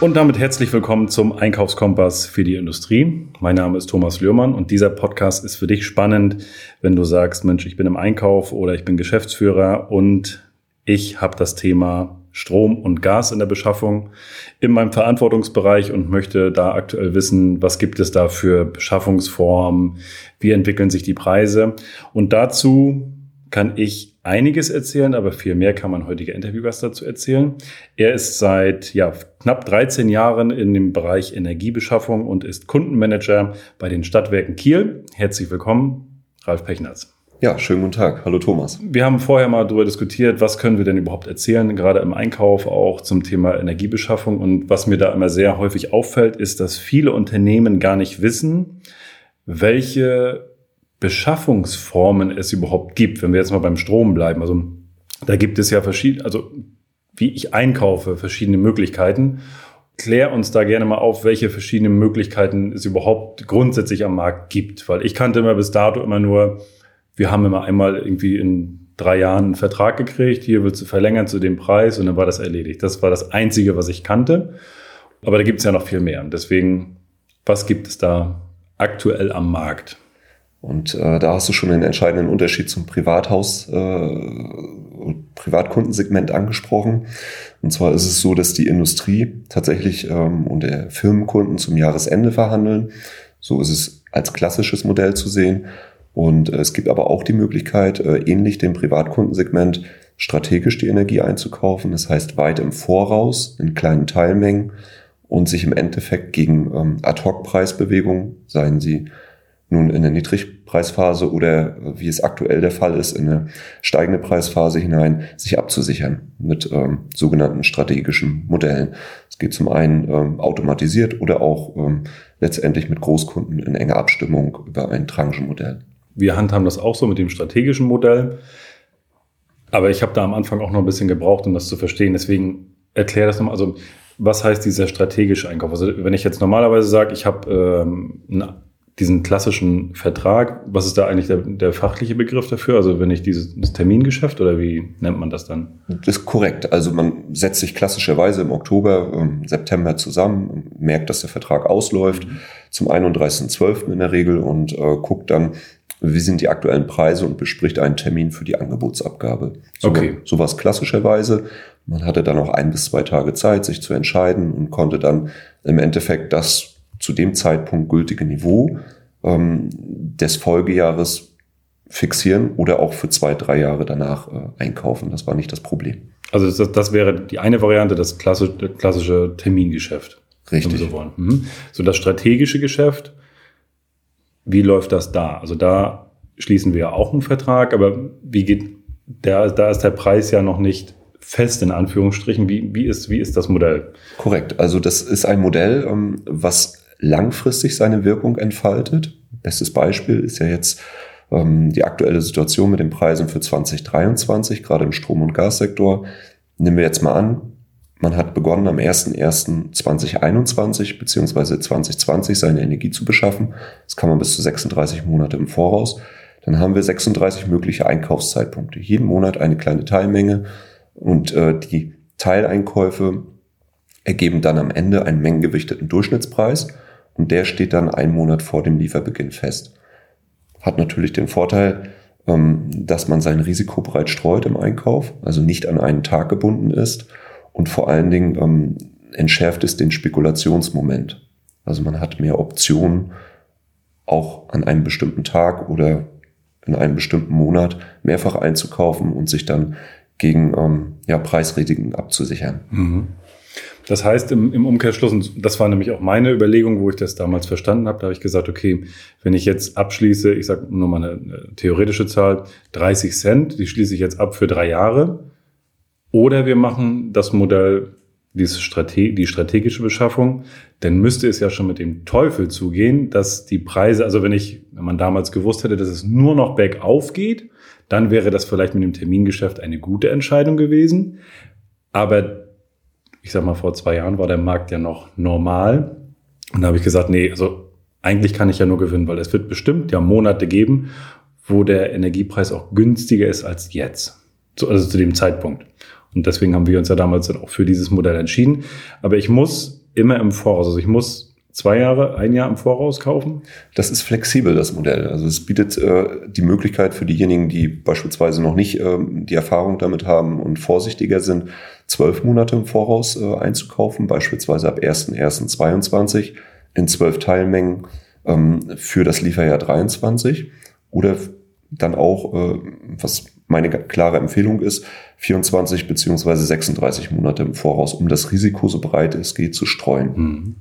Und damit herzlich willkommen zum Einkaufskompass für die Industrie. Mein Name ist Thomas Lührmann und dieser Podcast ist für dich spannend, wenn du sagst, Mensch, ich bin im Einkauf oder ich bin Geschäftsführer und ich habe das Thema Strom und Gas in der Beschaffung in meinem Verantwortungsbereich und möchte da aktuell wissen, was gibt es da für Beschaffungsformen, wie entwickeln sich die Preise. Und dazu kann ich einiges erzählen, aber viel mehr kann mein heutiger Interviewgast dazu erzählen. Er ist seit ja, knapp 13 Jahren in dem Bereich Energiebeschaffung und ist Kundenmanager bei den Stadtwerken Kiel. Herzlich willkommen, Ralf Pechners. Ja, schönen guten Tag. Hallo Thomas. Wir haben vorher mal darüber diskutiert, was können wir denn überhaupt erzählen, gerade im Einkauf auch zum Thema Energiebeschaffung. Und was mir da immer sehr häufig auffällt, ist, dass viele Unternehmen gar nicht wissen, welche Beschaffungsformen es überhaupt gibt, wenn wir jetzt mal beim Strom bleiben. Also da gibt es ja verschiedene, also wie ich einkaufe, verschiedene Möglichkeiten. Klär uns da gerne mal auf, welche verschiedenen Möglichkeiten es überhaupt grundsätzlich am Markt gibt. Weil ich kannte immer bis dato immer nur, wir haben immer einmal irgendwie in drei Jahren einen Vertrag gekriegt, hier willst du verlängern zu dem Preis und dann war das erledigt. Das war das Einzige, was ich kannte. Aber da gibt es ja noch viel mehr. Und deswegen, was gibt es da aktuell am Markt? Und äh, da hast du schon den entscheidenden Unterschied zum Privathaus, äh, Privatkundensegment angesprochen. Und zwar ist es so, dass die Industrie tatsächlich ähm, und der Firmenkunden zum Jahresende verhandeln. So ist es als klassisches Modell zu sehen. Und äh, es gibt aber auch die Möglichkeit, äh, ähnlich dem Privatkundensegment strategisch die Energie einzukaufen. Das heißt weit im Voraus in kleinen Teilmengen und sich im Endeffekt gegen ähm, Ad-Hoc-Preisbewegungen, seien sie nun in eine Niedrigpreisphase oder wie es aktuell der Fall ist, in eine steigende Preisphase hinein, sich abzusichern mit ähm, sogenannten strategischen Modellen. Es geht zum einen ähm, automatisiert oder auch ähm, letztendlich mit Großkunden in enger Abstimmung über ein Tranchenmodell. Wir handhaben das auch so mit dem strategischen Modell. Aber ich habe da am Anfang auch noch ein bisschen gebraucht, um das zu verstehen. Deswegen erkläre das nochmal. Also, was heißt dieser strategische Einkauf? Also, wenn ich jetzt normalerweise sage, ich habe ähm, diesen klassischen Vertrag, was ist da eigentlich der, der, fachliche Begriff dafür? Also wenn ich dieses Termingeschäft oder wie nennt man das dann? Das ist korrekt. Also man setzt sich klassischerweise im Oktober, im September zusammen, merkt, dass der Vertrag ausläuft, mhm. zum 31.12. in der Regel und äh, guckt dann, wie sind die aktuellen Preise und bespricht einen Termin für die Angebotsabgabe. So, okay. Sowas klassischerweise. Man hatte dann auch ein bis zwei Tage Zeit, sich zu entscheiden und konnte dann im Endeffekt das zu dem Zeitpunkt gültige Niveau ähm, des Folgejahres fixieren oder auch für zwei, drei Jahre danach äh, einkaufen. Das war nicht das Problem. Also das, das wäre die eine Variante, das klassische, klassische Termingeschäft. Richtig. So, wollen. Mhm. so das strategische Geschäft, wie läuft das da? Also da schließen wir auch einen Vertrag, aber wie geht, da, da ist der Preis ja noch nicht fest, in Anführungsstrichen. Wie, wie, ist, wie ist das Modell? Korrekt. Also das ist ein Modell, ähm, was langfristig seine Wirkung entfaltet. Bestes Beispiel ist ja jetzt ähm, die aktuelle Situation mit den Preisen für 2023, gerade im Strom- und Gassektor. Nehmen wir jetzt mal an, man hat begonnen am 01.01.2021 beziehungsweise 2020 seine Energie zu beschaffen. Das kann man bis zu 36 Monate im Voraus. Dann haben wir 36 mögliche Einkaufszeitpunkte. Jeden Monat eine kleine Teilmenge und äh, die Teileinkäufe ergeben dann am Ende einen mengengewichteten Durchschnittspreis und der steht dann einen Monat vor dem Lieferbeginn fest. Hat natürlich den Vorteil, ähm, dass man sein Risiko breit streut im Einkauf, also nicht an einen Tag gebunden ist und vor allen Dingen ähm, entschärft es den Spekulationsmoment. Also man hat mehr Optionen, auch an einem bestimmten Tag oder in einem bestimmten Monat mehrfach einzukaufen und sich dann gegen ähm, ja, Preisrisiken abzusichern. Mhm. Das heißt im, im Umkehrschluss, und das war nämlich auch meine Überlegung, wo ich das damals verstanden habe, da habe ich gesagt, okay, wenn ich jetzt abschließe, ich sage nur mal eine, eine theoretische Zahl, 30 Cent, die schließe ich jetzt ab für drei Jahre. Oder wir machen das Modell, diese Strate die strategische Beschaffung, dann müsste es ja schon mit dem Teufel zugehen, dass die Preise, also wenn ich, wenn man damals gewusst hätte, dass es nur noch bergauf geht, dann wäre das vielleicht mit dem Termingeschäft eine gute Entscheidung gewesen. Aber ich sag mal, vor zwei Jahren war der Markt ja noch normal. Und da habe ich gesagt, nee, also eigentlich kann ich ja nur gewinnen, weil es wird bestimmt ja Monate geben, wo der Energiepreis auch günstiger ist als jetzt. Also zu dem Zeitpunkt. Und deswegen haben wir uns ja damals dann auch für dieses Modell entschieden. Aber ich muss immer im Voraus. Also ich muss zwei Jahre, ein Jahr im Voraus kaufen? Das ist flexibel, das Modell. Also es bietet äh, die Möglichkeit für diejenigen, die beispielsweise noch nicht äh, die Erfahrung damit haben und vorsichtiger sind, zwölf Monate im Voraus äh, einzukaufen, beispielsweise ab 1.1.22 in zwölf Teilmengen ähm, für das Lieferjahr 23 oder dann auch, äh, was meine klare Empfehlung ist, 24 beziehungsweise 36 Monate im Voraus, um das Risiko so breit es geht zu streuen. Mhm.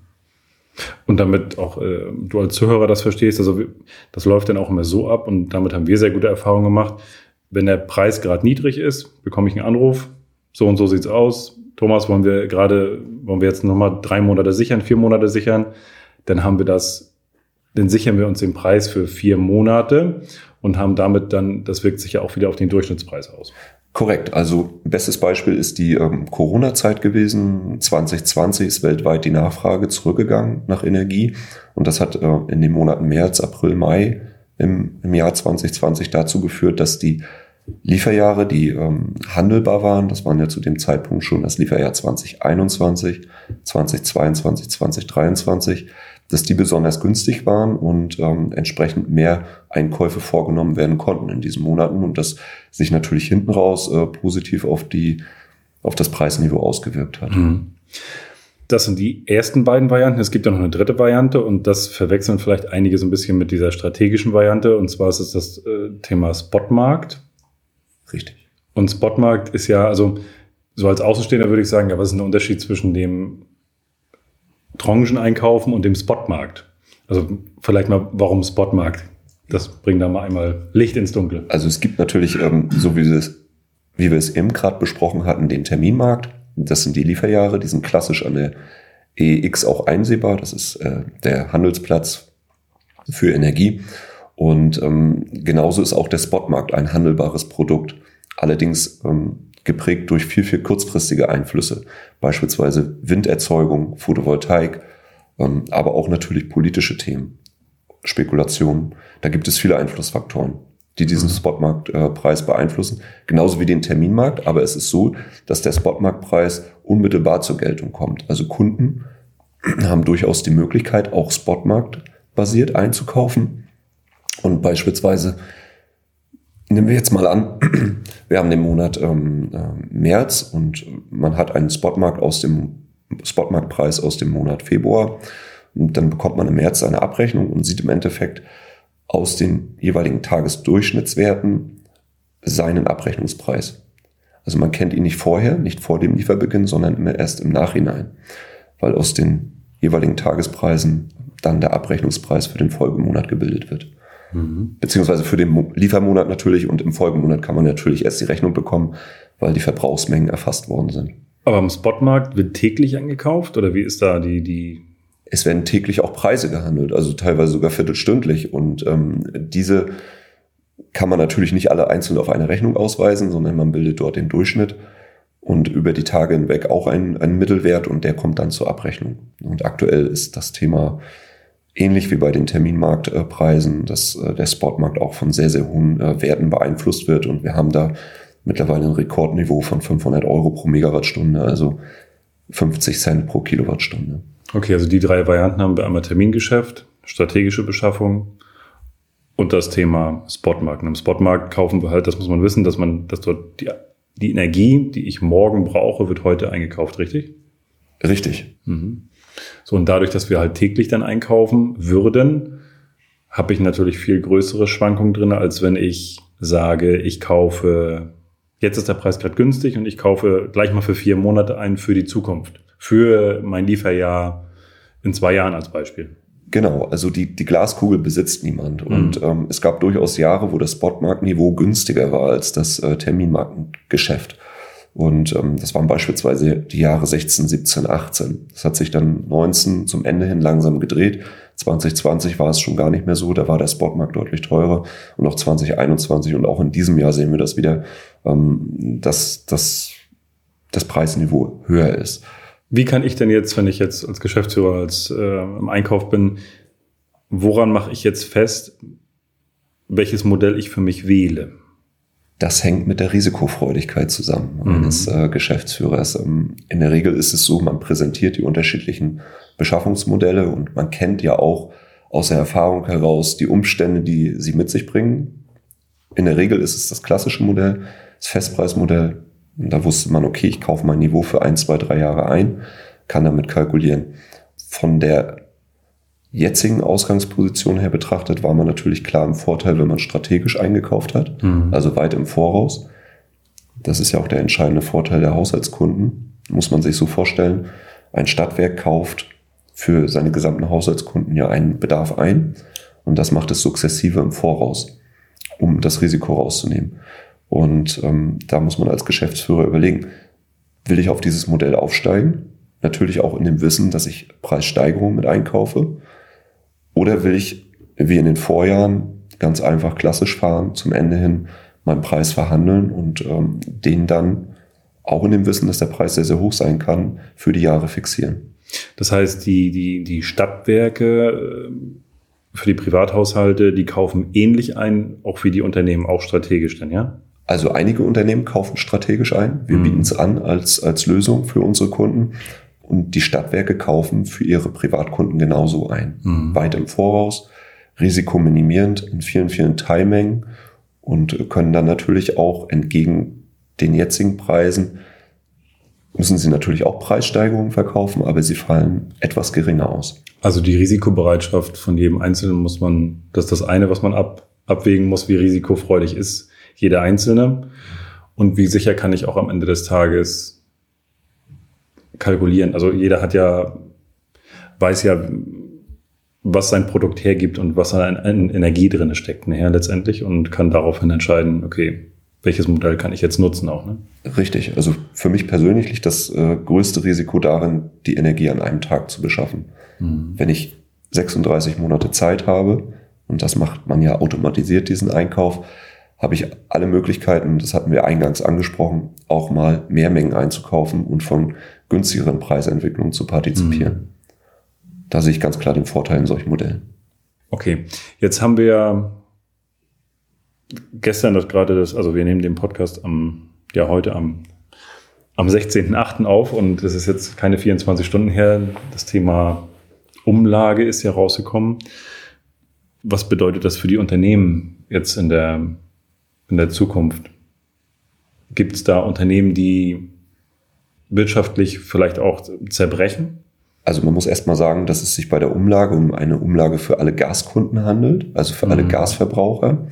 Und damit auch äh, du als Zuhörer das verstehst, also das läuft dann auch immer so ab und damit haben wir sehr gute Erfahrungen gemacht. Wenn der Preis gerade niedrig ist, bekomme ich einen Anruf, so und so sieht's aus. Thomas, wollen wir gerade, wollen wir jetzt nochmal drei Monate sichern, vier Monate sichern? Dann haben wir das, dann sichern wir uns den Preis für vier Monate und haben damit dann, das wirkt sich ja auch wieder auf den Durchschnittspreis aus. Korrekt. Also bestes Beispiel ist die ähm, Corona-Zeit gewesen. 2020 ist weltweit die Nachfrage zurückgegangen nach Energie. Und das hat äh, in den Monaten März, April, Mai im, im Jahr 2020 dazu geführt, dass die Lieferjahre, die ähm, handelbar waren, das waren ja zu dem Zeitpunkt schon das Lieferjahr 2021, 2022, 2023, dass die besonders günstig waren und ähm, entsprechend mehr Einkäufe vorgenommen werden konnten in diesen Monaten und das sich natürlich hinten raus äh, positiv auf die auf das Preisniveau ausgewirkt hat. Mhm. Das sind die ersten beiden Varianten. Es gibt ja noch eine dritte Variante und das verwechseln vielleicht einige so ein bisschen mit dieser strategischen Variante. Und zwar ist es das äh, Thema Spotmarkt. Richtig. Und Spotmarkt ist ja, also so als Außenstehender würde ich sagen, ja, was ist der Unterschied zwischen dem Tranchen einkaufen und dem Spotmarkt? Also vielleicht mal, warum Spotmarkt? Das bringt da mal einmal Licht ins Dunkel. Also es gibt natürlich, ähm, so wie, es, wie wir es eben gerade besprochen hatten, den Terminmarkt. Das sind die Lieferjahre, die sind klassisch an der EX auch einsehbar. Das ist äh, der Handelsplatz für Energie. Und ähm, genauso ist auch der Spotmarkt ein handelbares Produkt. Allerdings ähm, geprägt durch viel, viel kurzfristige Einflüsse, beispielsweise Winderzeugung, Photovoltaik, ähm, aber auch natürlich politische Themen, Spekulationen. Da gibt es viele Einflussfaktoren, die diesen mhm. Spotmarktpreis äh, beeinflussen, genauso wie den Terminmarkt. Aber es ist so, dass der Spotmarktpreis unmittelbar zur Geltung kommt. Also Kunden haben durchaus die Möglichkeit, auch Spotmarkt basiert einzukaufen und beispielsweise, nehmen wir jetzt mal an, wir haben den Monat ähm, äh, März und man hat einen Spotmarkt aus dem Spotmarktpreis aus dem Monat Februar. Und dann bekommt man im März eine Abrechnung und sieht im Endeffekt aus den jeweiligen Tagesdurchschnittswerten seinen Abrechnungspreis. Also man kennt ihn nicht vorher, nicht vor dem Lieferbeginn, sondern immer erst im Nachhinein, weil aus den jeweiligen Tagespreisen dann der Abrechnungspreis für den Folgemonat gebildet wird. Mhm. Beziehungsweise für den Liefermonat natürlich und im Folgemonat kann man natürlich erst die Rechnung bekommen, weil die Verbrauchsmengen erfasst worden sind. Aber im Spotmarkt wird täglich angekauft oder wie ist da die, die es werden täglich auch Preise gehandelt, also teilweise sogar viertelstündlich. Und ähm, diese kann man natürlich nicht alle einzeln auf eine Rechnung ausweisen, sondern man bildet dort den Durchschnitt und über die Tage hinweg auch einen, einen Mittelwert und der kommt dann zur Abrechnung. Und aktuell ist das Thema ähnlich wie bei den Terminmarktpreisen, dass äh, der Spotmarkt auch von sehr, sehr hohen äh, Werten beeinflusst wird. Und wir haben da mittlerweile ein Rekordniveau von 500 Euro pro Megawattstunde, also 50 Cent pro Kilowattstunde. Okay, also die drei Varianten haben wir einmal Termingeschäft, strategische Beschaffung und das Thema Spotmarkt. Und Im Spotmarkt kaufen wir halt, das muss man wissen, dass man, dass dort die, die Energie, die ich morgen brauche, wird heute eingekauft, richtig? Richtig. Mhm. So, und dadurch, dass wir halt täglich dann einkaufen würden, habe ich natürlich viel größere Schwankungen drin, als wenn ich sage, ich kaufe, jetzt ist der Preis gerade günstig und ich kaufe gleich mal für vier Monate ein für die Zukunft. Für mein Lieferjahr in zwei Jahren als Beispiel. Genau, also die, die Glaskugel besitzt niemand. Mhm. Und ähm, es gab durchaus Jahre, wo das Spotmarktniveau günstiger war als das äh, Terminmarktgeschäft. Und ähm, das waren beispielsweise die Jahre 16, 17, 18. Das hat sich dann 19 zum Ende hin langsam gedreht. 2020 war es schon gar nicht mehr so, da war der Spotmarkt deutlich teurer. Und auch 2021 und auch in diesem Jahr sehen wir das wieder, ähm, dass, dass das Preisniveau höher ist. Wie kann ich denn jetzt, wenn ich jetzt als Geschäftsführer als äh, im Einkauf bin, woran mache ich jetzt fest, welches Modell ich für mich wähle? Das hängt mit der Risikofreudigkeit zusammen mhm. eines äh, Geschäftsführers. Ähm, in der Regel ist es so, man präsentiert die unterschiedlichen Beschaffungsmodelle und man kennt ja auch aus der Erfahrung heraus die Umstände, die sie mit sich bringen. In der Regel ist es das klassische Modell, das Festpreismodell. Da wusste man, okay, ich kaufe mein Niveau für ein, zwei, drei Jahre ein, kann damit kalkulieren. Von der jetzigen Ausgangsposition her betrachtet, war man natürlich klar im Vorteil, wenn man strategisch eingekauft hat, mhm. also weit im Voraus. Das ist ja auch der entscheidende Vorteil der Haushaltskunden. Muss man sich so vorstellen, ein Stadtwerk kauft für seine gesamten Haushaltskunden ja einen Bedarf ein und das macht es sukzessive im Voraus, um das Risiko rauszunehmen. Und ähm, da muss man als Geschäftsführer überlegen, will ich auf dieses Modell aufsteigen? Natürlich auch in dem Wissen, dass ich Preissteigerungen mit einkaufe oder will ich, wie in den Vorjahren, ganz einfach klassisch fahren, zum Ende hin meinen Preis verhandeln und ähm, den dann auch in dem Wissen, dass der Preis sehr, sehr hoch sein kann, für die Jahre fixieren. Das heißt, die, die, die Stadtwerke äh, für die Privathaushalte, die kaufen ähnlich ein, auch wie die Unternehmen, auch strategisch dann, ja? Also einige Unternehmen kaufen strategisch ein. Wir mhm. bieten es an als, als Lösung für unsere Kunden. Und die Stadtwerke kaufen für ihre Privatkunden genauso ein. Mhm. Weit im Voraus, risikominimierend in vielen, vielen Teilmengen und können dann natürlich auch entgegen den jetzigen Preisen müssen sie natürlich auch Preissteigerungen verkaufen, aber sie fallen etwas geringer aus. Also die Risikobereitschaft von jedem Einzelnen muss man, das ist das eine, was man ab, abwägen muss, wie risikofreudig ist jeder Einzelne und wie sicher kann ich auch am Ende des Tages kalkulieren. Also jeder hat ja, weiß ja, was sein Produkt hergibt und was an, an Energie drin steckt, nachher letztendlich und kann daraufhin entscheiden, okay, welches Modell kann ich jetzt nutzen auch. Ne? Richtig. Also für mich persönlich liegt das äh, größte Risiko darin, die Energie an einem Tag zu beschaffen. Mhm. Wenn ich 36 Monate Zeit habe, und das macht man ja automatisiert, diesen Einkauf, habe ich alle Möglichkeiten, das hatten wir eingangs angesprochen, auch mal mehr Mengen einzukaufen und von günstigeren Preisentwicklungen zu partizipieren. Mhm. Da sehe ich ganz klar den Vorteil in solchen Modellen. Okay, jetzt haben wir gestern das gerade das, also wir nehmen den Podcast am, ja heute am, am 16.8. auf und es ist jetzt keine 24 Stunden her. Das Thema Umlage ist ja rausgekommen. Was bedeutet das für die Unternehmen jetzt in der, in der Zukunft? Gibt es da Unternehmen, die wirtschaftlich vielleicht auch zerbrechen? Also man muss erstmal sagen, dass es sich bei der Umlage um eine Umlage für alle Gaskunden handelt, also für mhm. alle Gasverbraucher.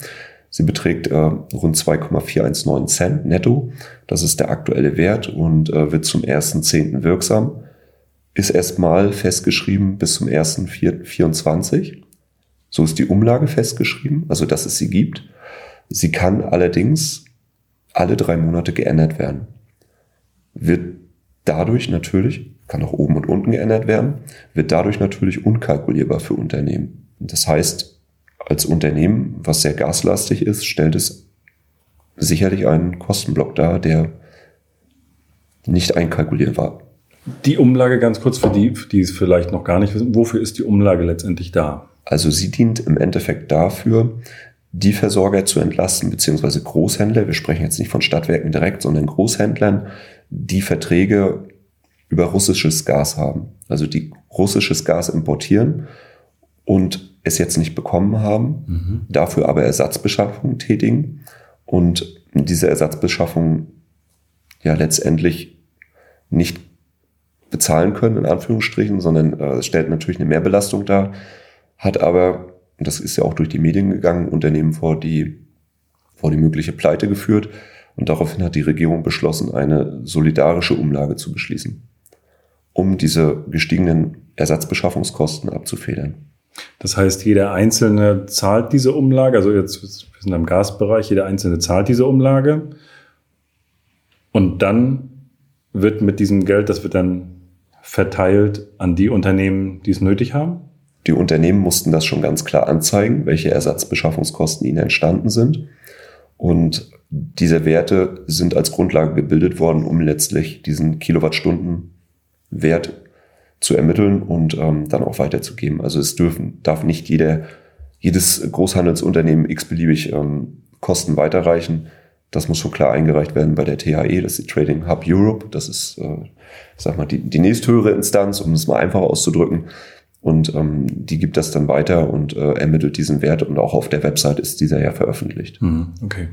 Sie beträgt äh, rund 2,419 Cent netto. Das ist der aktuelle Wert und äh, wird zum 1.10. wirksam. Ist erstmal festgeschrieben bis zum 1.4.24. So ist die Umlage festgeschrieben, also dass es sie gibt. Sie kann allerdings alle drei Monate geändert werden. Wird dadurch natürlich, kann auch oben und unten geändert werden, wird dadurch natürlich unkalkulierbar für Unternehmen. Das heißt, als Unternehmen, was sehr gaslastig ist, stellt es sicherlich einen Kostenblock dar, der nicht einkalkulierbar. Die Umlage ganz kurz für die, die es vielleicht noch gar nicht wissen, wofür ist die Umlage letztendlich da? Also sie dient im Endeffekt dafür, die Versorger zu entlasten, beziehungsweise Großhändler, wir sprechen jetzt nicht von Stadtwerken direkt, sondern Großhändlern, die Verträge über russisches Gas haben. Also die russisches Gas importieren und es jetzt nicht bekommen haben, mhm. dafür aber Ersatzbeschaffung tätigen und diese Ersatzbeschaffung ja letztendlich nicht bezahlen können, in Anführungsstrichen, sondern äh, stellt natürlich eine Mehrbelastung dar, hat aber, und das ist ja auch durch die Medien gegangen, Unternehmen vor die, vor die mögliche Pleite geführt. Und daraufhin hat die Regierung beschlossen, eine solidarische Umlage zu beschließen, um diese gestiegenen Ersatzbeschaffungskosten abzufedern. Das heißt, jeder Einzelne zahlt diese Umlage, also jetzt wir sind im Gasbereich, jeder Einzelne zahlt diese Umlage und dann wird mit diesem Geld, das wird dann verteilt an die Unternehmen, die es nötig haben? Die Unternehmen mussten das schon ganz klar anzeigen, welche Ersatzbeschaffungskosten ihnen entstanden sind. Und diese Werte sind als Grundlage gebildet worden, um letztlich diesen Kilowattstundenwert zu ermitteln und ähm, dann auch weiterzugeben. Also es dürfen, darf nicht jeder, jedes Großhandelsunternehmen x-beliebig ähm, Kosten weiterreichen. Das muss schon klar eingereicht werden bei der THE, das ist die Trading Hub Europe. Das ist, äh, sag mal, die, die nächsthöhere Instanz, um es mal einfach auszudrücken. Und ähm, die gibt das dann weiter und äh, ermittelt diesen Wert. Und auch auf der Website ist dieser ja veröffentlicht. Mhm, okay.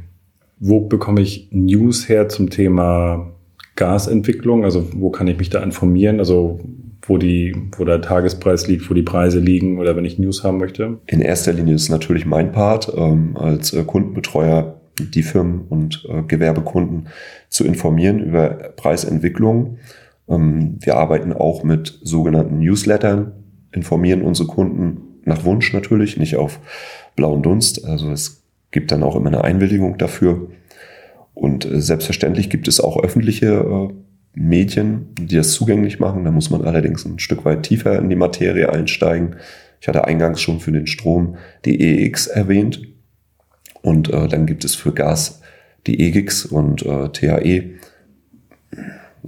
Wo bekomme ich News her zum Thema Gasentwicklung? Also wo kann ich mich da informieren? Also wo, die, wo der Tagespreis liegt, wo die Preise liegen oder wenn ich News haben möchte? In erster Linie ist natürlich mein Part ähm, als äh, Kundenbetreuer die Firmen und äh, Gewerbekunden zu informieren über Preisentwicklung. Ähm, wir arbeiten auch mit sogenannten Newslettern, informieren unsere Kunden nach Wunsch natürlich, nicht auf blauen Dunst. Also es gibt dann auch immer eine Einwilligung dafür. Und äh, selbstverständlich gibt es auch öffentliche äh, Medien, die das zugänglich machen. Da muss man allerdings ein Stück weit tiefer in die Materie einsteigen. Ich hatte eingangs schon für den Strom die EX erwähnt. Und äh, dann gibt es für Gas die EGIX und äh, THE.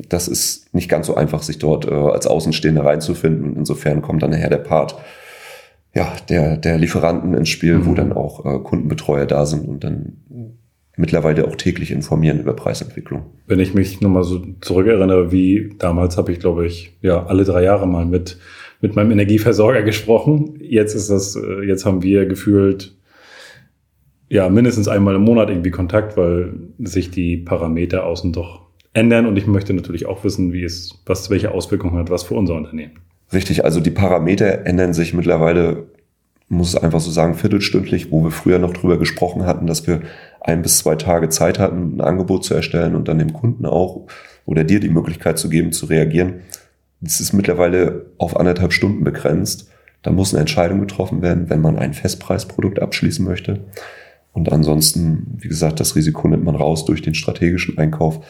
Das ist nicht ganz so einfach, sich dort äh, als Außenstehender reinzufinden. Insofern kommt dann nachher der Part ja, der, der Lieferanten ins Spiel, mhm. wo dann auch äh, Kundenbetreuer da sind und dann mittlerweile auch täglich informieren über Preisentwicklung. Wenn ich mich nochmal so zurückerinnere, wie damals habe ich, glaube ich, ja, alle drei Jahre mal mit, mit meinem Energieversorger gesprochen. Jetzt ist das, äh, jetzt haben wir gefühlt, ja, mindestens einmal im Monat irgendwie Kontakt, weil sich die Parameter außen doch ändern und ich möchte natürlich auch wissen, wie es, was, welche Auswirkungen hat was für unser Unternehmen. Richtig, also die Parameter ändern sich mittlerweile, muss es einfach so sagen, viertelstündlich, wo wir früher noch drüber gesprochen hatten, dass wir ein bis zwei Tage Zeit hatten, ein Angebot zu erstellen und dann dem Kunden auch oder dir die Möglichkeit zu geben, zu reagieren. Das ist mittlerweile auf anderthalb Stunden begrenzt. Da muss eine Entscheidung getroffen werden, wenn man ein Festpreisprodukt abschließen möchte. Und ansonsten, wie gesagt, das Risiko nimmt man raus durch den strategischen Einkauf.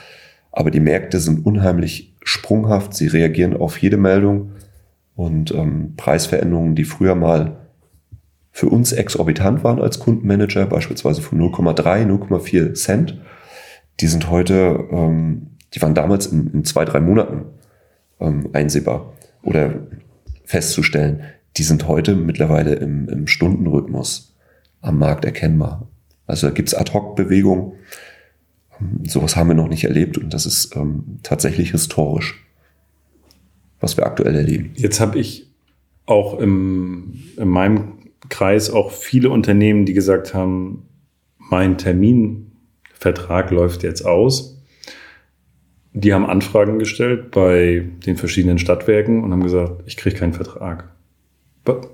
Aber die Märkte sind unheimlich sprunghaft. Sie reagieren auf jede Meldung und ähm, Preisveränderungen, die früher mal für uns exorbitant waren als Kundenmanager, beispielsweise von 0,3, 0,4 Cent, die sind heute, ähm, die waren damals in, in zwei, drei Monaten ähm, einsehbar oder festzustellen. Die sind heute mittlerweile im, im Stundenrhythmus am Markt erkennbar. Also da gibt's Ad-Hoc-Bewegungen. Sowas haben wir noch nicht erlebt und das ist ähm, tatsächlich historisch was wir aktuell erleben. Jetzt habe ich auch im, in meinem Kreis auch viele Unternehmen, die gesagt haben, mein Terminvertrag läuft jetzt aus. Die haben Anfragen gestellt bei den verschiedenen Stadtwerken und haben gesagt, ich kriege keinen Vertrag.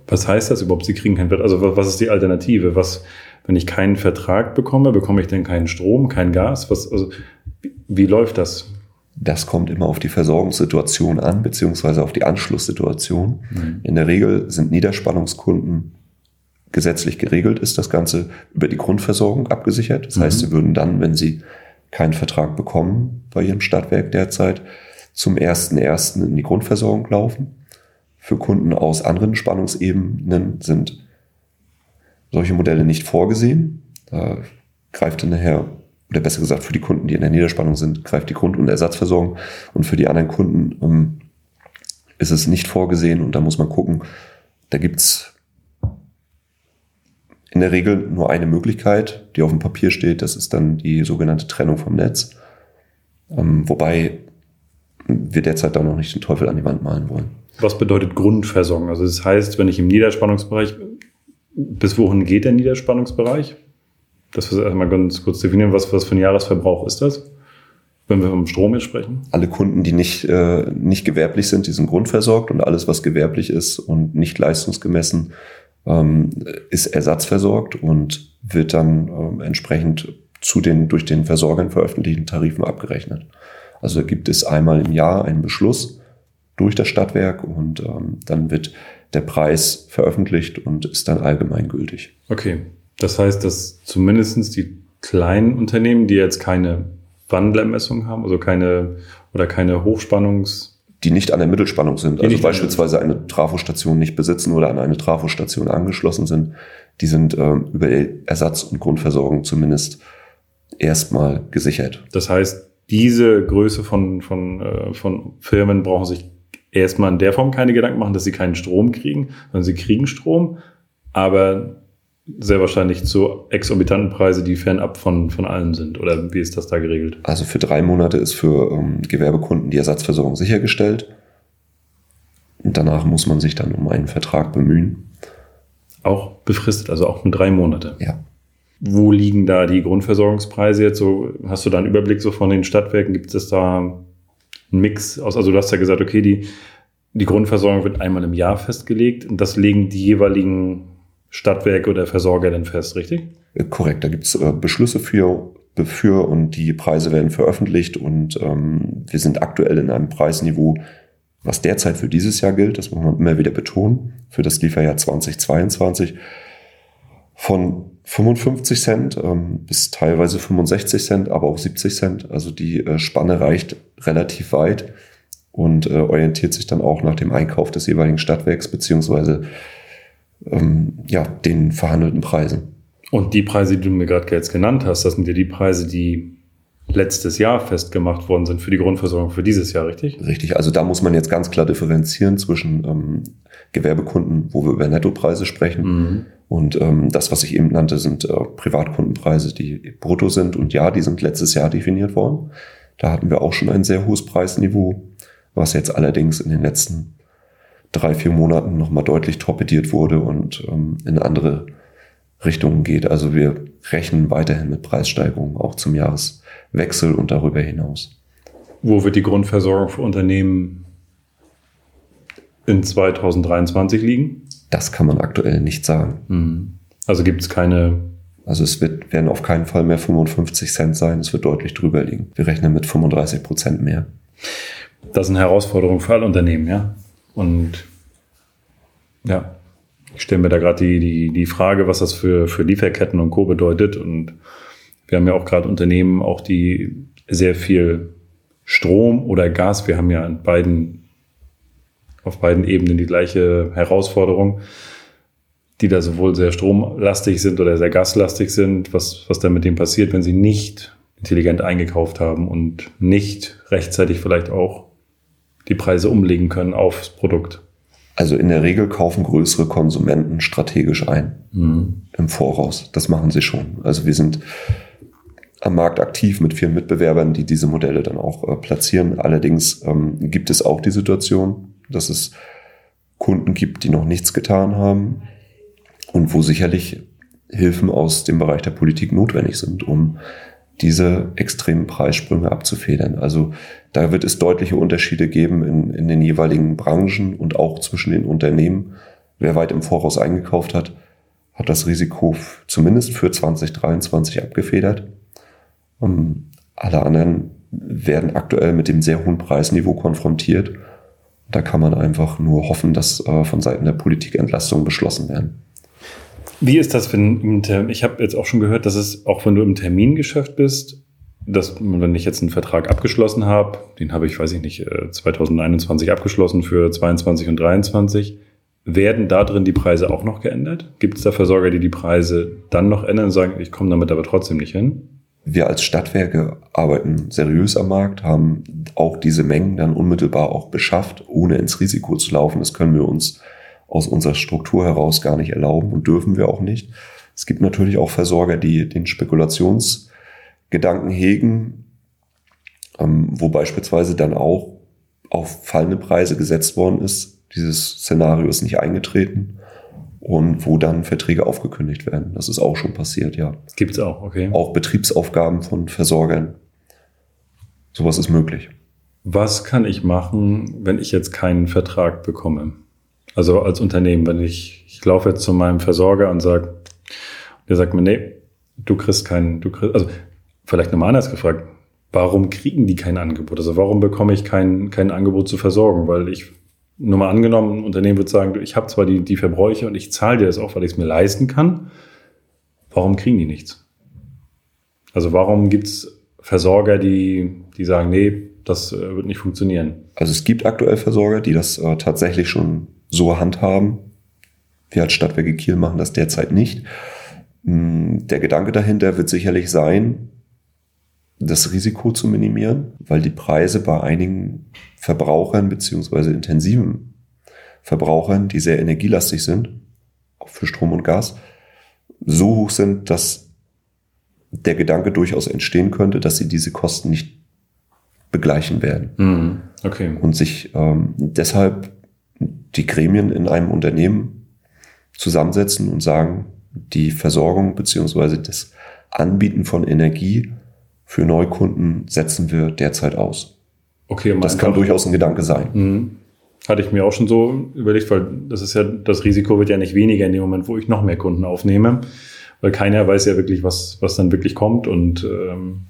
Was heißt das überhaupt? Sie kriegen keinen Vertrag. Also was ist die Alternative? Was, wenn ich keinen Vertrag bekomme, bekomme ich denn keinen Strom, kein Gas? Was, also, wie, läuft das? Das kommt immer auf die Versorgungssituation an, beziehungsweise auf die Anschlusssituation. Mhm. In der Regel sind Niederspannungskunden gesetzlich geregelt, ist das Ganze über die Grundversorgung abgesichert. Das mhm. heißt, sie würden dann, wenn sie keinen Vertrag bekommen bei ihrem Stadtwerk derzeit, zum ersten ersten in die Grundversorgung laufen. Für Kunden aus anderen Spannungsebenen sind solche Modelle nicht vorgesehen. Da greift dann nachher oder besser gesagt für die Kunden, die in der Niederspannung sind, greift die Grund- und Ersatzversorgung und für die anderen Kunden ähm, ist es nicht vorgesehen und da muss man gucken, da gibt's in der Regel nur eine Möglichkeit, die auf dem Papier steht, das ist dann die sogenannte Trennung vom Netz, ähm, wobei wir derzeit da noch nicht den Teufel an die Wand malen wollen. Was bedeutet Grundversorgung? Also das heißt, wenn ich im Niederspannungsbereich, bis wohin geht der Niederspannungsbereich? Das wir erstmal ganz kurz definieren, was, was für ein Jahresverbrauch ist das? Wenn wir vom Strom jetzt sprechen? Alle Kunden, die nicht, äh, nicht gewerblich sind, die sind grundversorgt und alles, was gewerblich ist und nicht leistungsgemessen, ähm, ist ersatzversorgt und wird dann ähm, entsprechend zu den durch den Versorgern veröffentlichten Tarifen abgerechnet. Also gibt es einmal im Jahr einen Beschluss durch das Stadtwerk und ähm, dann wird der Preis veröffentlicht und ist dann allgemeingültig. Okay, das heißt, dass zumindest die kleinen Unternehmen, die jetzt keine Wandlermessung haben, also keine oder keine Hochspannungs- die nicht an der Mittelspannung sind, die also beispielsweise eine Trafostation nicht besitzen oder an eine Trafostation angeschlossen sind, die sind ähm, über Ersatz- und Grundversorgung zumindest erstmal gesichert. Das heißt, diese Größe von, von, äh, von Firmen brauchen sich erstmal in der Form keine Gedanken machen, dass sie keinen Strom kriegen, sondern sie kriegen Strom, aber sehr wahrscheinlich zu exorbitanten Preise, die fernab von, von allen sind. Oder wie ist das da geregelt? Also für drei Monate ist für ähm, Gewerbekunden die Ersatzversorgung sichergestellt. Und danach muss man sich dann um einen Vertrag bemühen. Auch befristet, also auch nur drei Monate. Ja. Wo liegen da die Grundversorgungspreise jetzt so? Hast du da einen Überblick so von den Stadtwerken? Gibt es da einen Mix aus? Also du hast ja gesagt, okay, die, die Grundversorgung wird einmal im Jahr festgelegt und das legen die jeweiligen Stadtwerke oder Versorger dann fest, richtig? Äh, korrekt, da gibt es äh, Beschlüsse für, für und die Preise werden veröffentlicht und ähm, wir sind aktuell in einem Preisniveau, was derzeit für dieses Jahr gilt, das muss man immer wieder betonen, für das Lieferjahr 2022 von 55 Cent ähm, bis teilweise 65 Cent, aber auch 70 Cent. Also die äh, Spanne reicht relativ weit und äh, orientiert sich dann auch nach dem Einkauf des jeweiligen Stadtwerks beziehungsweise ähm, ja, den verhandelten Preisen. Und die Preise, die du mir gerade jetzt genannt hast, das sind ja die Preise, die letztes Jahr festgemacht worden sind für die Grundversorgung für dieses Jahr, richtig? Richtig, also da muss man jetzt ganz klar differenzieren zwischen ähm, Gewerbekunden, wo wir über Nettopreise sprechen, mhm. und ähm, das, was ich eben nannte, sind äh, Privatkundenpreise, die brutto sind. Und ja, die sind letztes Jahr definiert worden. Da hatten wir auch schon ein sehr hohes Preisniveau, was jetzt allerdings in den letzten drei, vier Monaten nochmal deutlich torpediert wurde und ähm, in andere Richtungen geht. Also wir rechnen weiterhin mit Preissteigerungen auch zum Jahreswechsel und darüber hinaus. Wo wird die Grundversorgung für Unternehmen in 2023 liegen? Das kann man aktuell nicht sagen. Mhm. Also gibt es keine. Also es wird, werden auf keinen Fall mehr 55 Cent sein, es wird deutlich drüber liegen. Wir rechnen mit 35 Prozent mehr. Das ist eine Herausforderung für alle Unternehmen, ja. Und ja, ich stelle mir da gerade die, die, die Frage, was das für, für Lieferketten und Co. bedeutet. Und wir haben ja auch gerade Unternehmen, auch die sehr viel Strom oder Gas, wir haben ja an beiden, auf beiden Ebenen die gleiche Herausforderung, die da sowohl sehr stromlastig sind oder sehr gaslastig sind, was, was dann mit dem passiert, wenn sie nicht intelligent eingekauft haben und nicht rechtzeitig vielleicht auch die Preise umlegen können aufs Produkt. Also in der Regel kaufen größere Konsumenten strategisch ein mhm. im Voraus. Das machen sie schon. Also wir sind am Markt aktiv mit vielen Mitbewerbern, die diese Modelle dann auch äh, platzieren. Allerdings ähm, gibt es auch die Situation, dass es Kunden gibt, die noch nichts getan haben und wo sicherlich Hilfen aus dem Bereich der Politik notwendig sind, um diese extremen Preissprünge abzufedern. Also da wird es deutliche Unterschiede geben in, in den jeweiligen Branchen und auch zwischen den Unternehmen. Wer weit im Voraus eingekauft hat, hat das Risiko zumindest für 2023 abgefedert. Und alle anderen werden aktuell mit dem sehr hohen Preisniveau konfrontiert. Da kann man einfach nur hoffen, dass äh, von Seiten der Politik Entlastungen beschlossen werden. Wie ist das, wenn ich habe jetzt auch schon gehört, dass es auch wenn du im Termingeschäft bist, dass wenn ich jetzt einen Vertrag abgeschlossen habe, den habe ich, weiß ich nicht, 2021 äh, abgeschlossen für 22 und 23, werden da drin die Preise auch noch geändert? Gibt es da Versorger, die die Preise dann noch ändern und sagen, ich komme damit aber trotzdem nicht hin? Wir als Stadtwerke arbeiten seriös am Markt, haben auch diese Mengen dann unmittelbar auch beschafft, ohne ins Risiko zu laufen. Das können wir uns aus unserer Struktur heraus gar nicht erlauben und dürfen wir auch nicht. Es gibt natürlich auch Versorger, die den Spekulationsgedanken hegen, ähm, wo beispielsweise dann auch auf fallende Preise gesetzt worden ist. Dieses Szenario ist nicht eingetreten und wo dann Verträge aufgekündigt werden. Das ist auch schon passiert, ja. Gibt es auch, okay. Auch Betriebsaufgaben von Versorgern. Sowas ist möglich. Was kann ich machen, wenn ich jetzt keinen Vertrag bekomme? Also als Unternehmen, wenn ich, ich laufe jetzt zu meinem Versorger und sage, der sagt mir, nee, du kriegst keinen, du kriegst, also vielleicht nochmal anders gefragt, warum kriegen die kein Angebot? Also warum bekomme ich kein, kein Angebot zu versorgen? Weil ich, nur mal angenommen, ein Unternehmen wird sagen, ich habe zwar die, die Verbräuche und ich zahle dir das auch, weil ich es mir leisten kann. Warum kriegen die nichts? Also warum gibt's Versorger, die, die sagen, nee, das äh, wird nicht funktionieren? Also es gibt aktuell Versorger, die das äh, tatsächlich schon so handhaben. Wir als Stadtwerke Kiel machen das derzeit nicht. Hm, der Gedanke dahinter wird sicherlich sein, das Risiko zu minimieren, weil die Preise bei einigen Verbrauchern beziehungsweise intensiven Verbrauchern, die sehr energielastig sind, auch für Strom und Gas, so hoch sind, dass der Gedanke durchaus entstehen könnte, dass sie diese Kosten nicht begleichen werden. Mhm. Okay. Und sich ähm, deshalb die Gremien in einem Unternehmen zusammensetzen und sagen, die Versorgung beziehungsweise das Anbieten von Energie für Neukunden setzen wir derzeit aus. Okay, das kann durchaus ein Gedanke sein. Mhm. Hatte ich mir auch schon so überlegt, weil das ist ja, das Risiko wird ja nicht weniger in dem Moment, wo ich noch mehr Kunden aufnehme, weil keiner weiß ja wirklich, was, was dann wirklich kommt und ähm,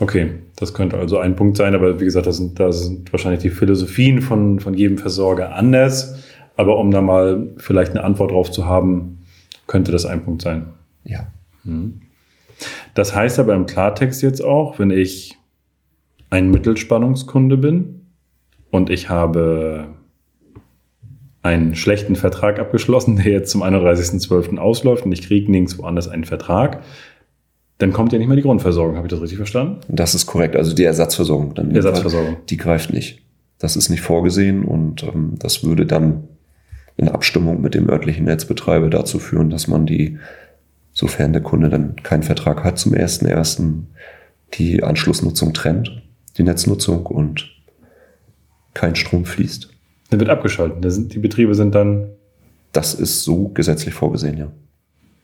okay, das könnte also ein Punkt sein, aber wie gesagt, da sind, da sind wahrscheinlich die Philosophien von, von jedem Versorger anders, aber um da mal vielleicht eine Antwort drauf zu haben, könnte das ein Punkt sein. Ja. Mhm. Das heißt aber im Klartext jetzt auch, wenn ich ein Mittelspannungskunde bin, und ich habe einen schlechten Vertrag abgeschlossen, der jetzt zum 31.12. ausläuft und ich kriege nirgendwo anders einen Vertrag, dann kommt ja nicht mehr die Grundversorgung. Habe ich das richtig verstanden? Das ist korrekt. Also die Ersatzversorgung. Dann Ersatzversorgung. Die greift nicht. Das ist nicht vorgesehen und ähm, das würde dann in Abstimmung mit dem örtlichen Netzbetreiber dazu führen, dass man die, sofern der Kunde dann keinen Vertrag hat zum 1.1., die Anschlussnutzung trennt, die Netznutzung und kein Strom fließt. Dann wird abgeschaltet. Die Betriebe sind dann. Das ist so gesetzlich vorgesehen, ja.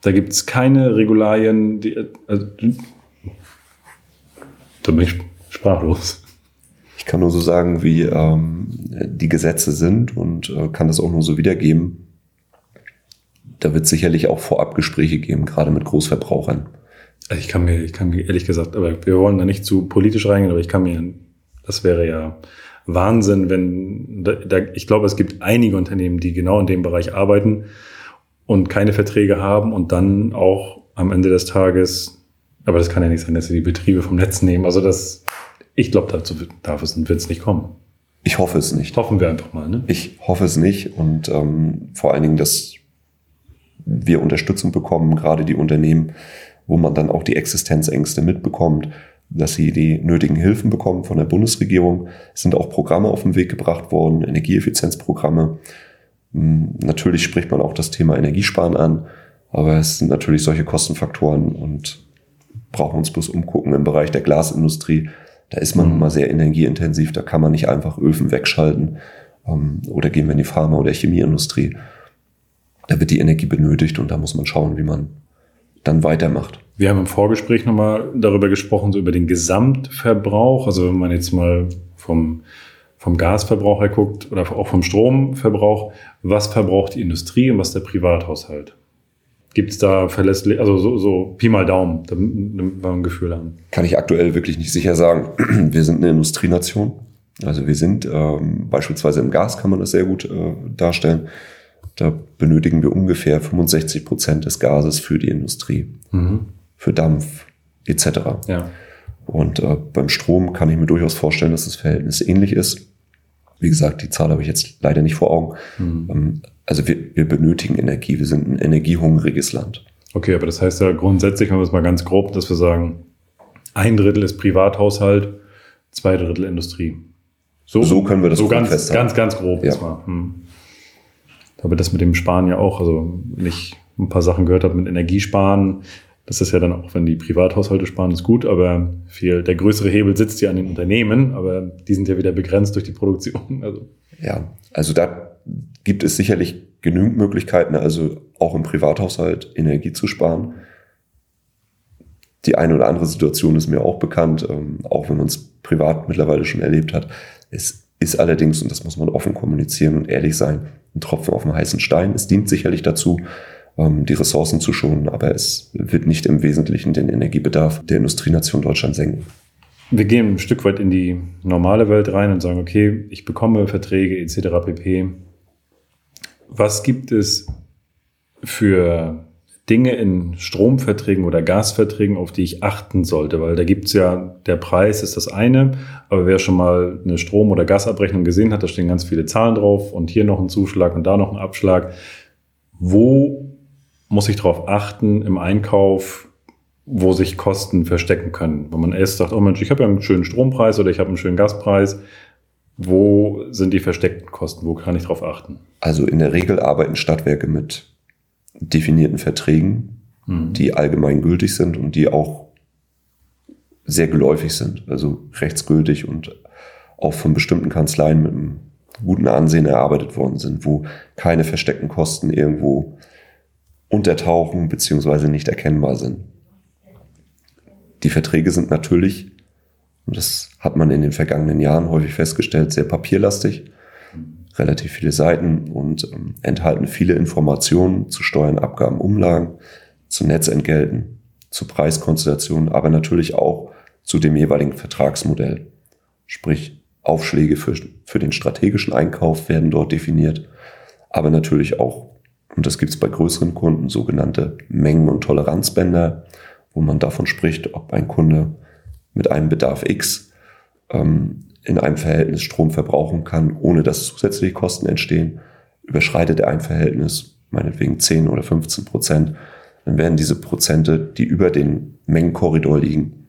Da gibt es keine Regularien, die. Also, da bin ich sprachlos. Ich kann nur so sagen, wie ähm, die Gesetze sind und äh, kann das auch nur so wiedergeben. Da wird sicherlich auch Vorabgespräche geben, gerade mit Großverbrauchern. Also ich kann mir, ich kann mir ehrlich gesagt, aber wir wollen da nicht zu politisch reingehen, aber ich kann mir, das wäre ja Wahnsinn, wenn da, da, ich glaube, es gibt einige Unternehmen, die genau in dem Bereich arbeiten und keine Verträge haben und dann auch am Ende des Tages, aber das kann ja nicht sein, dass sie die Betriebe vom Netz nehmen. Also das, ich glaube, dazu darf es und wird es nicht kommen. Ich hoffe es nicht. Hoffen wir einfach mal. Ne? Ich hoffe es nicht und ähm, vor allen Dingen, dass wir Unterstützung bekommen, gerade die Unternehmen, wo man dann auch die Existenzängste mitbekommt dass sie die nötigen Hilfen bekommen von der Bundesregierung. Es sind auch Programme auf den Weg gebracht worden, Energieeffizienzprogramme. Hm, natürlich spricht man auch das Thema Energiesparen an, aber es sind natürlich solche Kostenfaktoren und brauchen uns bloß umgucken im Bereich der Glasindustrie. Da ist man mhm. mal sehr energieintensiv, da kann man nicht einfach Öfen wegschalten ähm, oder gehen wir in die Pharma- oder Chemieindustrie. Da wird die Energie benötigt und da muss man schauen, wie man dann weitermacht. Wir haben im Vorgespräch nochmal darüber gesprochen, so über den Gesamtverbrauch. Also wenn man jetzt mal vom, vom Gasverbrauch her guckt oder auch vom Stromverbrauch, was verbraucht die Industrie und was der Privathaushalt? Gibt es da verlässlich, also so, so Pi mal Daumen, damit wir ein Gefühl haben? Kann ich aktuell wirklich nicht sicher sagen. Wir sind eine Industrienation. Also wir sind ähm, beispielsweise im Gas kann man das sehr gut äh, darstellen. Da benötigen wir ungefähr 65 Prozent des Gases für die Industrie, mhm. für Dampf etc. Ja. Und äh, beim Strom kann ich mir durchaus vorstellen, dass das Verhältnis ähnlich ist. Wie gesagt, die Zahl habe ich jetzt leider nicht vor Augen. Mhm. Ähm, also wir, wir benötigen Energie. Wir sind ein energiehungriges Land. Okay, aber das heißt ja grundsätzlich, wenn wir es mal ganz grob, dass wir sagen, ein Drittel ist Privathaushalt, zwei Drittel Industrie. So, so können wir das so ganz, festhalten. ganz, ganz grob. Ja. Hm aber das mit dem Sparen ja auch, also wenn ich ein paar Sachen gehört habe mit Energiesparen, das ist ja dann auch, wenn die Privathaushalte sparen, ist gut, aber viel, der größere Hebel sitzt ja an den Unternehmen, aber die sind ja wieder begrenzt durch die Produktion. Also. Ja, also da gibt es sicherlich genügend Möglichkeiten, also auch im Privathaushalt Energie zu sparen. Die eine oder andere Situation ist mir auch bekannt, ähm, auch wenn man es privat mittlerweile schon erlebt hat. Es ist allerdings, und das muss man offen kommunizieren und ehrlich sein, ein Tropfen auf dem heißen Stein. Es dient sicherlich dazu, die Ressourcen zu schonen, aber es wird nicht im Wesentlichen den Energiebedarf der Industrienation Deutschland senken. Wir gehen ein Stück weit in die normale Welt rein und sagen, okay, ich bekomme Verträge etc. pp. Was gibt es für Dinge in Stromverträgen oder Gasverträgen, auf die ich achten sollte, weil da gibt's ja, der Preis ist das eine, aber wer schon mal eine Strom- oder Gasabrechnung gesehen hat, da stehen ganz viele Zahlen drauf und hier noch ein Zuschlag und da noch ein Abschlag. Wo muss ich darauf achten im Einkauf, wo sich Kosten verstecken können? Wenn man erst sagt, oh Mensch, ich habe ja einen schönen Strompreis oder ich habe einen schönen Gaspreis, wo sind die versteckten Kosten? Wo kann ich darauf achten? Also in der Regel arbeiten Stadtwerke mit definierten Verträgen, mhm. die allgemein gültig sind und die auch sehr geläufig sind, also rechtsgültig und auch von bestimmten Kanzleien mit einem guten Ansehen erarbeitet worden sind, wo keine versteckten Kosten irgendwo untertauchen beziehungsweise nicht erkennbar sind. Die Verträge sind natürlich, und das hat man in den vergangenen Jahren häufig festgestellt, sehr papierlastig, relativ viele Seiten und ähm, enthalten viele Informationen zu Steuern, Abgaben, Umlagen, zu Netzentgelten, zu Preiskonstellationen, aber natürlich auch zu dem jeweiligen Vertragsmodell. Sprich, Aufschläge für, für den strategischen Einkauf werden dort definiert, aber natürlich auch, und das gibt es bei größeren Kunden, sogenannte Mengen- und Toleranzbänder, wo man davon spricht, ob ein Kunde mit einem Bedarf X ähm, in einem Verhältnis Strom verbrauchen kann, ohne dass zusätzliche Kosten entstehen. Überschreitet er ein Verhältnis, meinetwegen 10 oder 15 Prozent, dann werden diese Prozente, die über den Mengenkorridor liegen,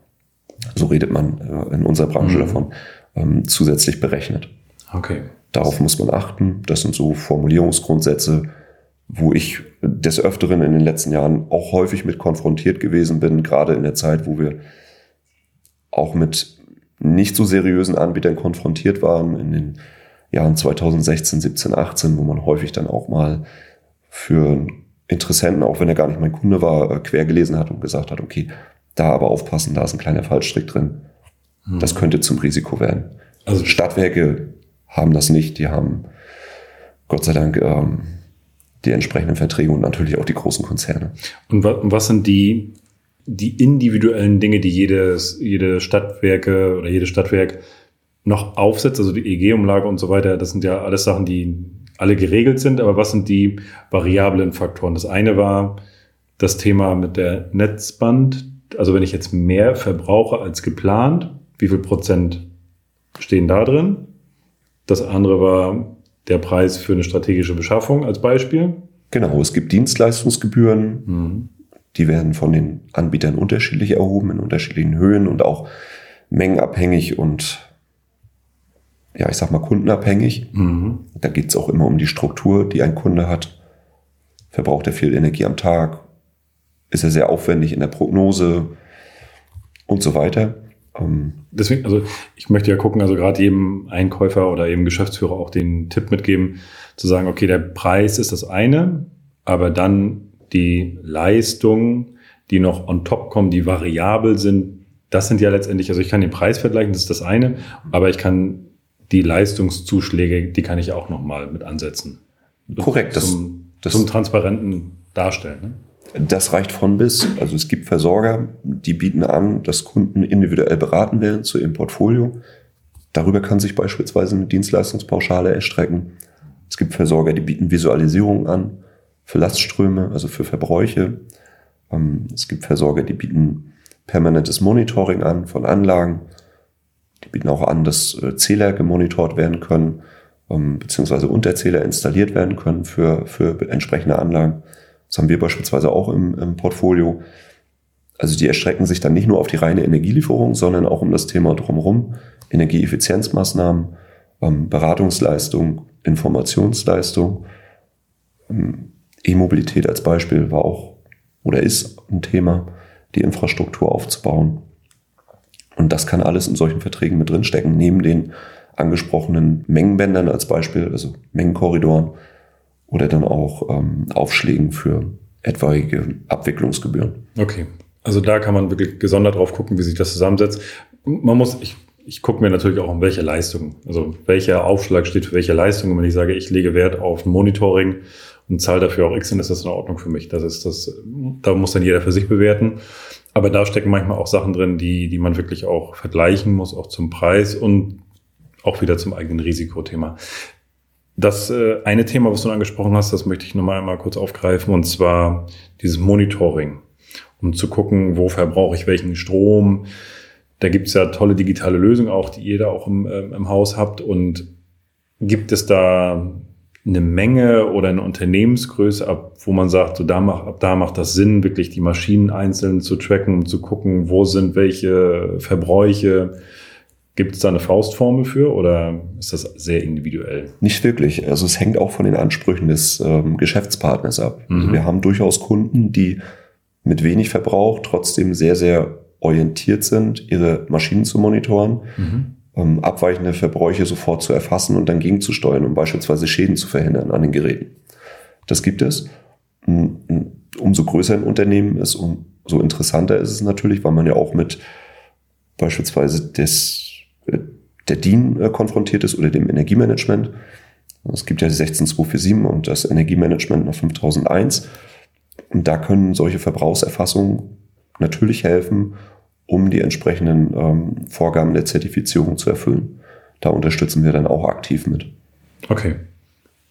so redet man äh, in unserer Branche mhm. davon, ähm, zusätzlich berechnet. Okay. Darauf muss man achten. Das sind so Formulierungsgrundsätze, wo ich des Öfteren in den letzten Jahren auch häufig mit konfrontiert gewesen bin, gerade in der Zeit, wo wir auch mit nicht so seriösen Anbietern konfrontiert waren, in den Jahren 2016, 17, 18, wo man häufig dann auch mal für Interessenten, auch wenn er gar nicht mein Kunde war, äh, quer gelesen hat und gesagt hat, okay, da aber aufpassen, da ist ein kleiner Fallstrick drin. Mhm. Das könnte zum Risiko werden. Also Stadtwerke haben das nicht, die haben Gott sei Dank ähm, die entsprechenden Verträge und natürlich auch die großen Konzerne. Und was sind die, die individuellen Dinge, die jedes, jede Stadtwerke oder jedes Stadtwerk noch aufsetzt, also die EG-Umlage und so weiter, das sind ja alles Sachen, die alle geregelt sind, aber was sind die variablen Faktoren? Das eine war das Thema mit der Netzband, also wenn ich jetzt mehr verbrauche als geplant, wie viel Prozent stehen da drin? Das andere war der Preis für eine strategische Beschaffung als Beispiel. Genau, es gibt Dienstleistungsgebühren, mhm. die werden von den Anbietern unterschiedlich erhoben, in unterschiedlichen Höhen und auch mengenabhängig und ja, ich sag mal kundenabhängig. Mhm. Da geht es auch immer um die Struktur, die ein Kunde hat. Verbraucht er viel Energie am Tag? Ist er sehr aufwendig in der Prognose? Und so weiter. Ähm, Deswegen, also ich möchte ja gucken, also gerade jedem Einkäufer oder eben Geschäftsführer auch den Tipp mitgeben, zu sagen, okay, der Preis ist das eine, aber dann die Leistungen, die noch on top kommen, die variabel sind, das sind ja letztendlich, also ich kann den Preis vergleichen, das ist das eine, aber ich kann die Leistungszuschläge, die kann ich auch nochmal mit ansetzen. Korrekt. Zum, das, zum transparenten Darstellen. Ne? Das reicht von bis. Also es gibt Versorger, die bieten an, dass Kunden individuell beraten werden zu ihrem Portfolio. Darüber kann sich beispielsweise eine Dienstleistungspauschale erstrecken. Es gibt Versorger, die bieten Visualisierung an für Lastströme, also für Verbräuche. Ähm, es gibt Versorger, die bieten permanentes Monitoring an von Anlagen. Die bieten auch an, dass äh, Zähler gemonitort werden können, ähm, beziehungsweise Unterzähler installiert werden können für, für entsprechende Anlagen. Das haben wir beispielsweise auch im, im Portfolio. Also die erstrecken sich dann nicht nur auf die reine Energielieferung, sondern auch um das Thema drumherum. Energieeffizienzmaßnahmen, ähm, Beratungsleistung, Informationsleistung. Ähm, E-Mobilität als Beispiel war auch oder ist ein Thema, die Infrastruktur aufzubauen. Und das kann alles in solchen Verträgen mit drinstecken, neben den angesprochenen Mengenbändern als Beispiel, also Mengenkorridoren, oder dann auch ähm, Aufschlägen für etwaige Abwicklungsgebühren. Okay. Also da kann man wirklich gesondert drauf gucken, wie sich das zusammensetzt. Man muss, ich, ich gucke mir natürlich auch um welche Leistung, also welcher Aufschlag steht für welche Leistung. Und wenn ich sage, ich lege Wert auf Monitoring und zahle dafür auch X, dann ist das in Ordnung für mich. Das ist das, da muss dann jeder für sich bewerten. Aber da stecken manchmal auch Sachen drin, die, die man wirklich auch vergleichen muss, auch zum Preis und auch wieder zum eigenen Risikothema. Das äh, eine Thema, was du angesprochen hast, das möchte ich nochmal einmal kurz aufgreifen, und zwar dieses Monitoring, um zu gucken, wo verbrauche ich welchen Strom. Da gibt es ja tolle digitale Lösungen auch, die ihr da auch im, ähm, im Haus habt. Und gibt es da eine Menge oder eine Unternehmensgröße, ab wo man sagt, so da macht, ab da macht das Sinn, wirklich die Maschinen einzeln zu tracken, um zu gucken, wo sind welche Verbräuche, Gibt es da eine Faustformel für oder ist das sehr individuell? Nicht wirklich. Also es hängt auch von den Ansprüchen des ähm, Geschäftspartners ab. Also mhm. Also wir haben durchaus Kunden, die mit wenig Verbrauch trotzdem sehr, sehr orientiert sind, ihre Maschinen zu monitoren, mhm. ähm, abweichende Verbräuche sofort zu erfassen und dann gegenzusteuern, um beispielsweise Schäden zu verhindern an den Geräten. Das gibt es. Umso größer ein Unternehmen ist, umso interessanter ist es natürlich, weil man ja auch mit beispielsweise des, der DIN äh, konfrontiert ist oder dem Energiemanagement. Es gibt ja die 16247 und das Energiemanagement nach 5001. Und da können solche Verbrauchserfassungen natürlich helfen, um die entsprechenden ähm, Vorgaben der Zertifizierung zu erfüllen. Da unterstützen wir dann auch aktiv mit. Okay.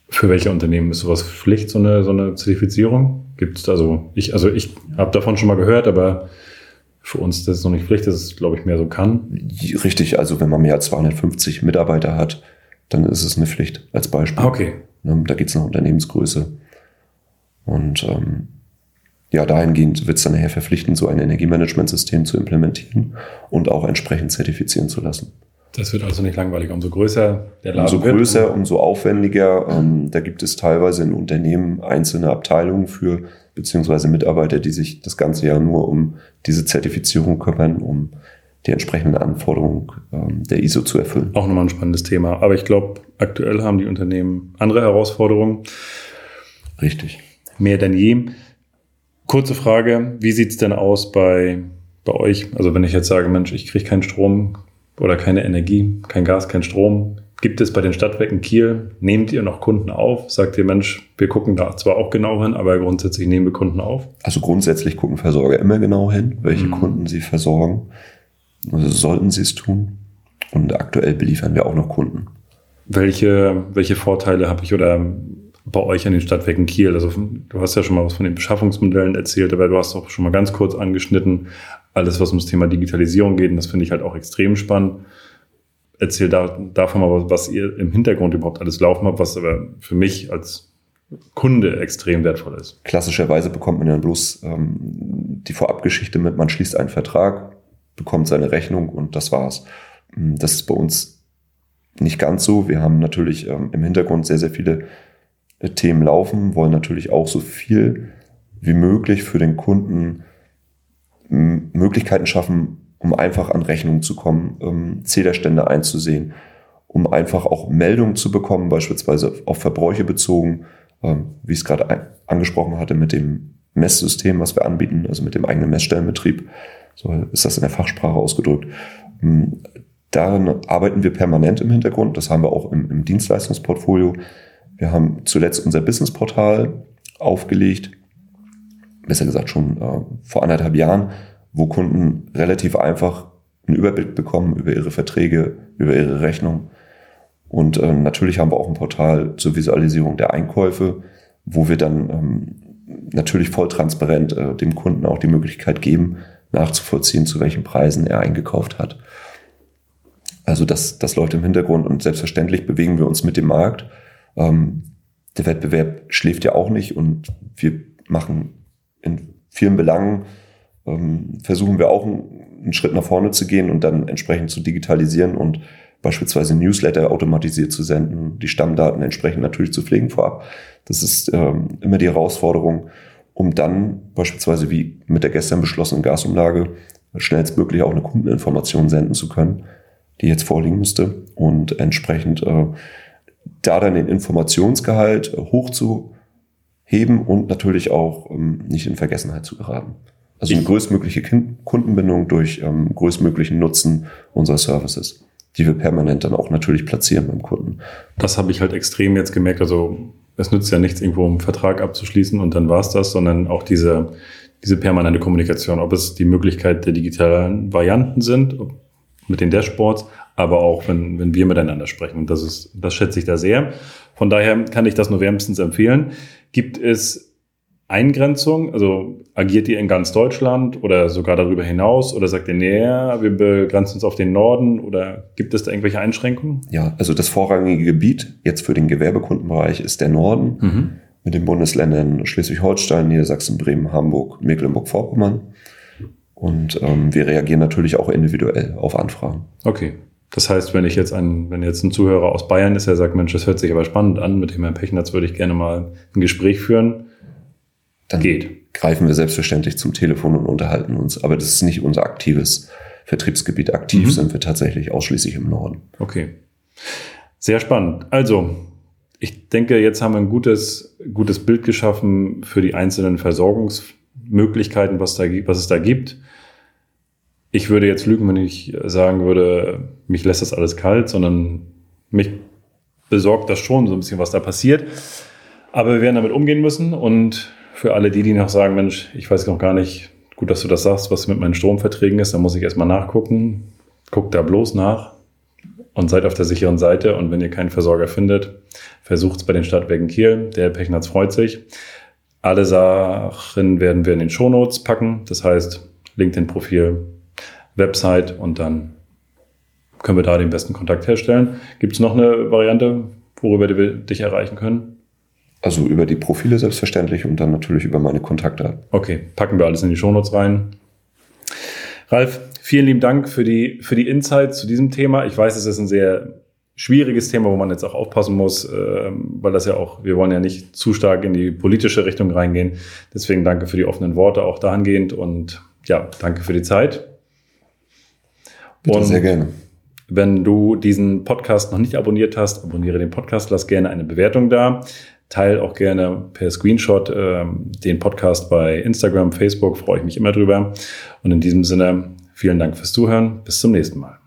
Für welche Unternehmen ist sowas Pflicht, so eine, so eine Zertifizierung? Gibt es also ich, also ich habe davon schon mal gehört, aber für uns das ist noch nicht Pflicht, das ist, glaube ich, mehr so kann. Richtig, also wenn man mehr als 250 Mitarbeiter hat, dann ist es eine Pflicht als Beispiel. Okay. Ne, da geht es nach Unternehmensgröße. Und ähm, ja, dahingehend wird es dann nachher verpflichtend, so ein Energiemanagementsystem zu implementieren und auch entsprechend zertifizieren zu lassen. Das wird also nicht langweilig. Umso größer der Laden Umso größer, wird. umso aufwendiger. Ähm, da gibt es teilweise in Unternehmen einzelne Abteilungen für, beziehungsweise Mitarbeiter, die sich das ganze Jahr nur um diese Zertifizierung kümmern, um die entsprechenden Anforderungen ähm, der ISO zu erfüllen. Auch nochmal ein spannendes Thema. Aber ich glaube, aktuell haben die Unternehmen andere Herausforderungen. Richtig. Mehr denn je. Kurze Frage, wie sieht's denn aus bei, bei euch? Also wenn ich jetzt sage, Mensch, ich kriege keinen Strom oder keine Energie, kein Gas, kein Strom, gibt es bei den Stadtwerken Kiel, nehmt ihr noch Kunden auf? Sagt ihr, Mensch, wir gucken da zwar auch genau hin, aber grundsätzlich nehmen wir Kunden auf? Also grundsätzlich gucken Versorger immer genau hin, welche mhm. Kunden sie versorgen. Also sollten sie es tun. Und aktuell beliefern wir auch noch Kunden. Welche, welche Vorteile habe ich oder bei euch an den Stadtwerken Kiel? Also du hast ja schon mal was von den Beschaffungsmodellen erzählt, aber du hast auch schon mal ganz kurz angeschnitten, alles, was ums Thema Digitalisierung geht. Und das finde ich halt auch extrem spannend. Erzähl da, davon mal, was ihr im Hintergrund überhaupt alles laufen habt, was aber für mich als Kunde extrem wertvoll ist. Klassischerweise bekommt man ja bloß ähm, die Vorabgeschichte mit, man schließt einen Vertrag, bekommt seine Rechnung und das war's. Das ist bei uns nicht ganz so. Wir haben natürlich ähm, im Hintergrund sehr, sehr viele Themen laufen, wollen natürlich auch so viel wie möglich für den Kunden Möglichkeiten schaffen, um einfach an Rechnungen zu kommen, um Zählerstände einzusehen, um einfach auch Meldungen zu bekommen, beispielsweise auf Verbräuche bezogen, ähm, wie ich es gerade angesprochen hatte mit dem Messsystem, was wir anbieten, also mit dem eigenen Messstellenbetrieb, so ist das in der Fachsprache ausgedrückt. Daran arbeiten wir permanent im Hintergrund, das haben wir auch im, im Dienstleistungsportfolio. Wir haben zuletzt unser Businessportal aufgelegt, besser gesagt schon äh, vor anderthalb Jahren, wo Kunden relativ einfach einen Überblick bekommen über ihre Verträge, über ihre Rechnung. Und äh, natürlich haben wir auch ein Portal zur Visualisierung der Einkäufe, wo wir dann ähm, natürlich voll transparent äh, dem Kunden auch die Möglichkeit geben, nachzuvollziehen, zu welchen Preisen er eingekauft hat. Also das, das läuft im Hintergrund und selbstverständlich bewegen wir uns mit dem Markt. Ähm, der Wettbewerb schläft ja auch nicht und wir machen in vielen Belangen, ähm, versuchen wir auch einen, Schritt nach vorne zu gehen und dann entsprechend zu digitalisieren und beispielsweise Newsletter automatisiert zu senden, die Stammdaten entsprechend natürlich zu pflegen vorab. Das ist ähm, immer die Herausforderung, um dann beispielsweise wie mit der gestern beschlossenen Gasumlage schnellstmöglich auch eine Kundeninformation senden zu können, die jetzt vorliegen müsste und entsprechend äh, da dann den Informationsgehalt hochzuheben und natürlich auch ähm, nicht in Vergessenheit zu geraten. Also eine größtmögliche Kundenbindung durch ähm, größtmöglichen Nutzen unserer Services, die wir permanent dann auch natürlich platzieren beim Kunden. Das habe ich halt extrem jetzt gemerkt. Also es nützt ja nichts, irgendwo einen Vertrag abzuschließen und dann war es das, sondern auch diese, diese permanente Kommunikation, ob es die Möglichkeit der digitalen Varianten sind, mit den Dashboards, aber auch wenn, wenn wir miteinander sprechen. Und das ist, das schätze ich da sehr. Von daher kann ich das nur wärmstens empfehlen. Gibt es Eingrenzung? Also agiert ihr in ganz Deutschland oder sogar darüber hinaus? Oder sagt ihr, nee, wir begrenzen uns auf den Norden? Oder gibt es da irgendwelche Einschränkungen? Ja, also das vorrangige Gebiet jetzt für den Gewerbekundenbereich ist der Norden mhm. mit den Bundesländern Schleswig-Holstein, Niedersachsen, Bremen, Hamburg, Mecklenburg-Vorpommern. Und ähm, wir reagieren natürlich auch individuell auf Anfragen. Okay. Das heißt, wenn ich jetzt ein, wenn jetzt ein Zuhörer aus Bayern ist, der sagt, Mensch, das hört sich aber spannend an, mit dem Herrn Pechnatz würde ich gerne mal ein Gespräch führen, dann geht. greifen wir selbstverständlich zum Telefon und unterhalten uns. Aber das ist nicht unser aktives Vertriebsgebiet. Aktiv mhm. sind wir tatsächlich ausschließlich im Norden. Okay. Sehr spannend. Also, ich denke, jetzt haben wir ein gutes, gutes Bild geschaffen für die einzelnen Versorgungsmöglichkeiten, was, da, was es da gibt. Ich würde jetzt lügen, wenn ich sagen würde, mich lässt das alles kalt, sondern mich besorgt das schon so ein bisschen, was da passiert. Aber wir werden damit umgehen müssen und für alle die, die noch sagen, Mensch, ich weiß noch gar nicht, gut, dass du das sagst, was mit meinen Stromverträgen ist, dann muss ich erstmal nachgucken. Guckt da bloß nach und seid auf der sicheren Seite. Und wenn ihr keinen Versorger findet, versucht es bei den Stadtwerken Kiel. Der Pechnatz freut sich. Alle Sachen werden wir in den Shownotes packen. Das heißt, LinkedIn-Profil, Website und dann können wir da den besten Kontakt herstellen. Gibt es noch eine Variante, worüber wir dich erreichen können? Also über die Profile selbstverständlich und dann natürlich über meine Kontakte. Okay, packen wir alles in die Shownotes rein. Ralf, vielen lieben Dank für die, für die Insights zu diesem Thema. Ich weiß, es ist ein sehr schwieriges Thema, wo man jetzt auch aufpassen muss, äh, weil das ja auch, wir wollen ja nicht zu stark in die politische Richtung reingehen. Deswegen danke für die offenen Worte auch dahingehend und ja, danke für die Zeit. Bitte, und sehr gerne. Wenn du diesen Podcast noch nicht abonniert hast, abonniere den Podcast, lass gerne eine Bewertung da. Teil auch gerne per Screenshot äh, den Podcast bei Instagram, Facebook, freue ich mich immer drüber. Und in diesem Sinne, vielen Dank fürs Zuhören. Bis zum nächsten Mal.